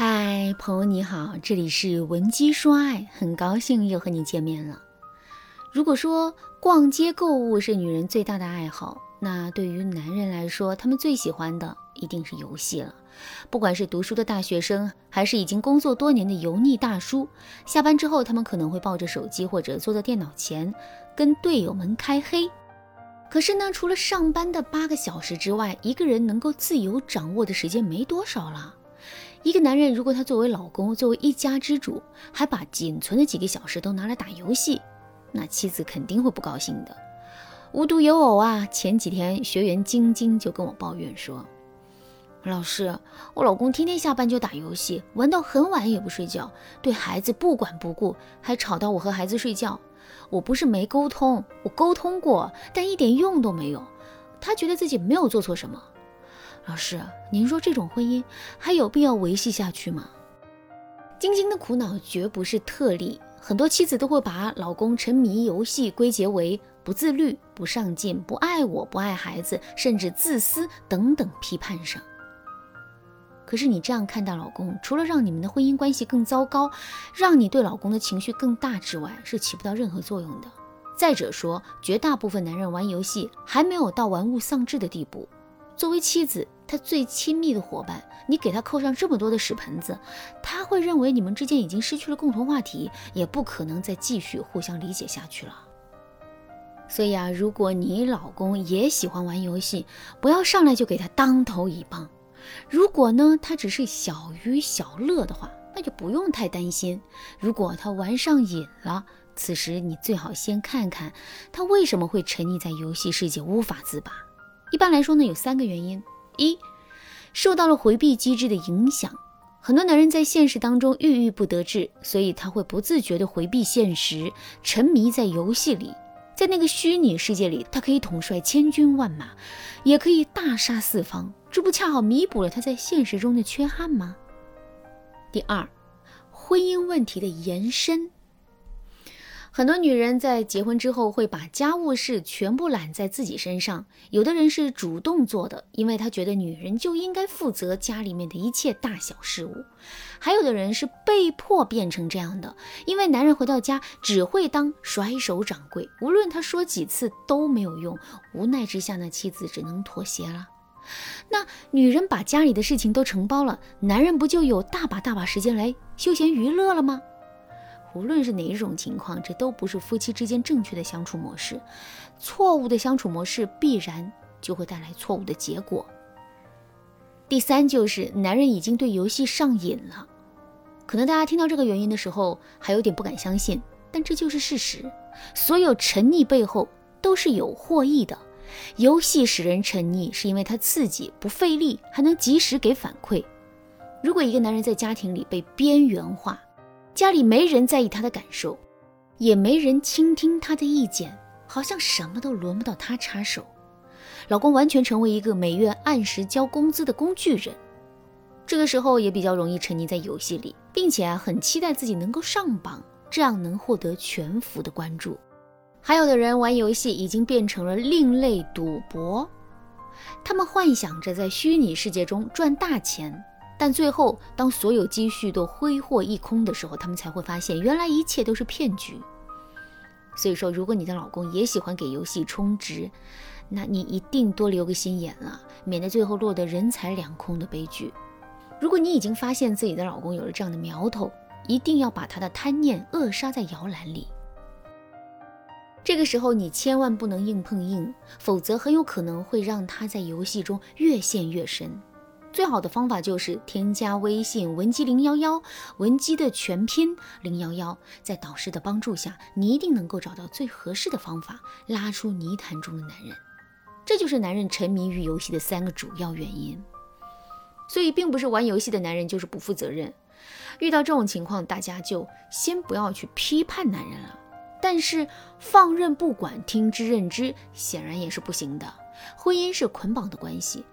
嗨，朋友你好，这里是文姬说爱，很高兴又和你见面了。如果说逛街购物是女人最大的爱好，那对于男人来说，他们最喜欢的一定是游戏了。不管是读书的大学生，还是已经工作多年的油腻大叔，下班之后，他们可能会抱着手机或者坐在电脑前，跟队友们开黑。可是呢，除了上班的八个小时之外，一个人能够自由掌握的时间没多少了。一个男人如果他作为老公，作为一家之主，还把仅存的几个小时都拿来打游戏，那妻子肯定会不高兴的。无独有偶啊，前几天学员晶晶就跟我抱怨说：“老师，我老公天天下班就打游戏，玩到很晚也不睡觉，对孩子不管不顾，还吵到我和孩子睡觉。我不是没沟通，我沟通过，但一点用都没有。他觉得自己没有做错什么。”老师，您说这种婚姻还有必要维系下去吗？晶晶的苦恼绝不是特例，很多妻子都会把老公沉迷游戏归结为不自律、不上进、不爱我、不爱孩子，甚至自私等等批判上。可是你这样看待老公，除了让你们的婚姻关系更糟糕，让你对老公的情绪更大之外，是起不到任何作用的。再者说，绝大部分男人玩游戏还没有到玩物丧志的地步。作为妻子，他最亲密的伙伴，你给他扣上这么多的屎盆子，他会认为你们之间已经失去了共同话题，也不可能再继续互相理解下去了。所以啊，如果你老公也喜欢玩游戏，不要上来就给他当头一棒。如果呢，他只是小娱小乐的话，那就不用太担心。如果他玩上瘾了，此时你最好先看看他为什么会沉溺在游戏世界无法自拔。一般来说呢，有三个原因：一，受到了回避机制的影响，很多男人在现实当中郁郁不得志，所以他会不自觉地回避现实，沉迷在游戏里，在那个虚拟世界里，他可以统帅千军万马，也可以大杀四方，这不恰好弥补了他在现实中的缺憾吗？第二，婚姻问题的延伸。很多女人在结婚之后会把家务事全部揽在自己身上，有的人是主动做的，因为他觉得女人就应该负责家里面的一切大小事务；还有的人是被迫变成这样的，因为男人回到家只会当甩手掌柜，无论他说几次都没有用，无奈之下呢，妻子只能妥协了。那女人把家里的事情都承包了，男人不就有大把大把时间来休闲娱乐了吗？无论是哪一种情况，这都不是夫妻之间正确的相处模式。错误的相处模式必然就会带来错误的结果。第三就是男人已经对游戏上瘾了。可能大家听到这个原因的时候还有点不敢相信，但这就是事实。所有沉溺背后都是有获益的。游戏使人沉溺，是因为它刺激不费力，还能及时给反馈。如果一个男人在家庭里被边缘化，家里没人在意他的感受，也没人倾听他的意见，好像什么都轮不到他插手。老公完全成为一个每月按时交工资的工具人，这个时候也比较容易沉溺在游戏里，并且啊很期待自己能够上榜，这样能获得全服的关注。还有的人玩游戏已经变成了另类赌博，他们幻想着在虚拟世界中赚大钱。但最后，当所有积蓄都挥霍一空的时候，他们才会发现，原来一切都是骗局。所以说，如果你的老公也喜欢给游戏充值，那你一定多留个心眼了，免得最后落得人财两空的悲剧。如果你已经发现自己的老公有了这样的苗头，一定要把他的贪念扼杀在摇篮里。这个时候，你千万不能硬碰硬，否则很有可能会让他在游戏中越陷越深。最好的方法就是添加微信文姬零幺幺，文姬的全拼零幺幺，在导师的帮助下，你一定能够找到最合适的方法，拉出泥潭中的男人。这就是男人沉迷于游戏的三个主要原因。所以，并不是玩游戏的男人就是不负责任。遇到这种情况，大家就先不要去批判男人了。但是放任不管、听之任之，显然也是不行的。婚姻是捆绑的关系。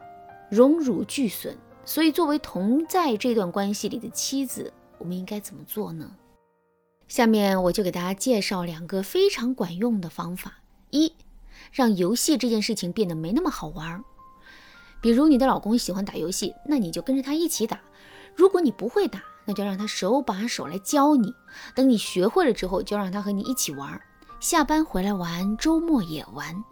荣辱俱损，所以作为同在这段关系里的妻子，我们应该怎么做呢？下面我就给大家介绍两个非常管用的方法：一，让游戏这件事情变得没那么好玩。比如你的老公喜欢打游戏，那你就跟着他一起打。如果你不会打，那就让他手把手来教你。等你学会了之后，就让他和你一起玩，下班回来玩，周末也玩。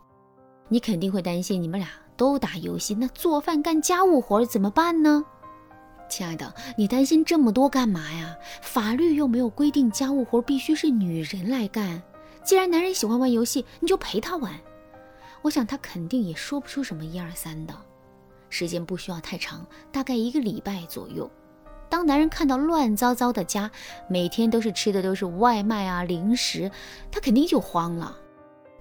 你肯定会担心你们俩都打游戏，那做饭干家务活怎么办呢？亲爱的，你担心这么多干嘛呀？法律又没有规定家务活必须是女人来干。既然男人喜欢玩游戏，你就陪他玩。我想他肯定也说不出什么一二三的。时间不需要太长，大概一个礼拜左右。当男人看到乱糟糟的家，每天都是吃的都是外卖啊零食，他肯定就慌了。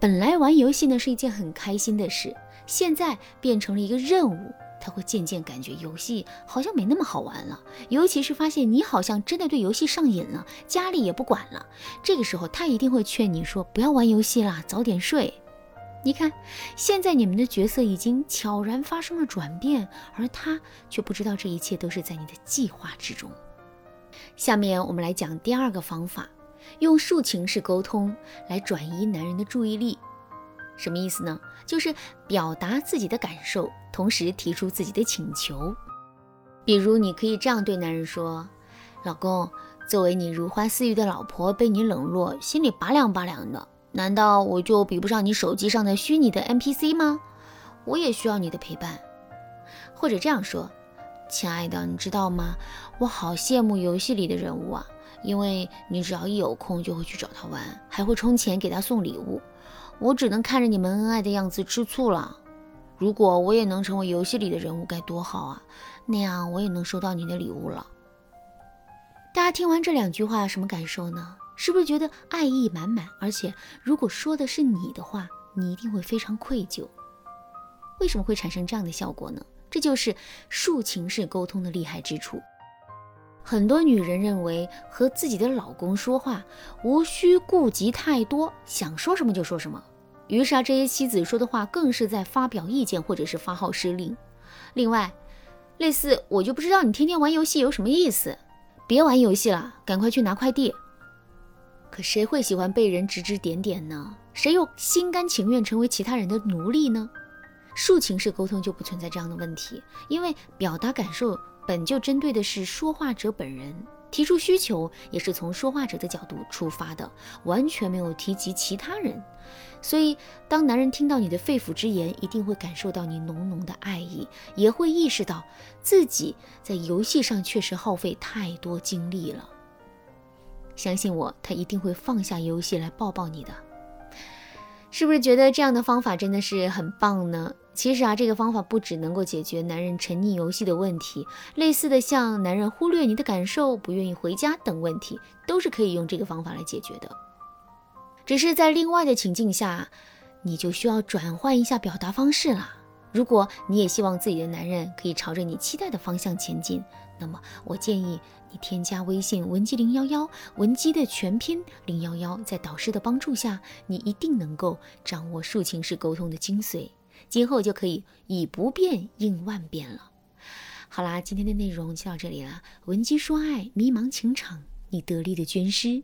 本来玩游戏呢是一件很开心的事，现在变成了一个任务。他会渐渐感觉游戏好像没那么好玩了，尤其是发现你好像真的对游戏上瘾了，家里也不管了。这个时候，他一定会劝你说：“不要玩游戏啦，早点睡。”你看，现在你们的角色已经悄然发生了转变，而他却不知道这一切都是在你的计划之中。下面我们来讲第二个方法，用抒情式沟通来转移男人的注意力。什么意思呢？就是表达自己的感受，同时提出自己的请求。比如，你可以这样对男人说：“老公，作为你如花似玉的老婆，被你冷落，心里拔凉拔凉的。难道我就比不上你手机上的虚拟的 NPC 吗？我也需要你的陪伴。”或者这样说：“亲爱的，你知道吗？我好羡慕游戏里的人物啊，因为你只要一有空就会去找他玩，还会充钱给他送礼物。”我只能看着你们恩爱的样子吃醋了。如果我也能成为游戏里的人物，该多好啊！那样我也能收到你的礼物了。大家听完这两句话，什么感受呢？是不是觉得爱意满满？而且如果说的是你的话，你一定会非常愧疚。为什么会产生这样的效果呢？这就是抒情式沟通的厉害之处。很多女人认为和自己的老公说话无需顾及太多，想说什么就说什么。于是啊，这些妻子说的话更是在发表意见或者是发号施令。另外，类似我就不知道你天天玩游戏有什么意思，别玩游戏了，赶快去拿快递。可谁会喜欢被人指指点点呢？谁又心甘情愿成为其他人的奴隶呢？抒情式沟通就不存在这样的问题，因为表达感受本就针对的是说话者本人。提出需求也是从说话者的角度出发的，完全没有提及其他人。所以，当男人听到你的肺腑之言，一定会感受到你浓浓的爱意，也会意识到自己在游戏上确实耗费太多精力了。相信我，他一定会放下游戏来抱抱你的。是不是觉得这样的方法真的是很棒呢？其实啊，这个方法不只能够解决男人沉溺游戏的问题，类似的像男人忽略你的感受、不愿意回家等问题，都是可以用这个方法来解决的。只是在另外的情境下，你就需要转换一下表达方式了。如果你也希望自己的男人可以朝着你期待的方向前进，那么我建议你添加微信文姬零幺幺，文姬的全拼零幺幺，在导师的帮助下，你一定能够掌握抒情式沟通的精髓。今后就可以以不变应万变了。好啦，今天的内容就到这里了。闻鸡说爱，迷茫情场，你得力的军师。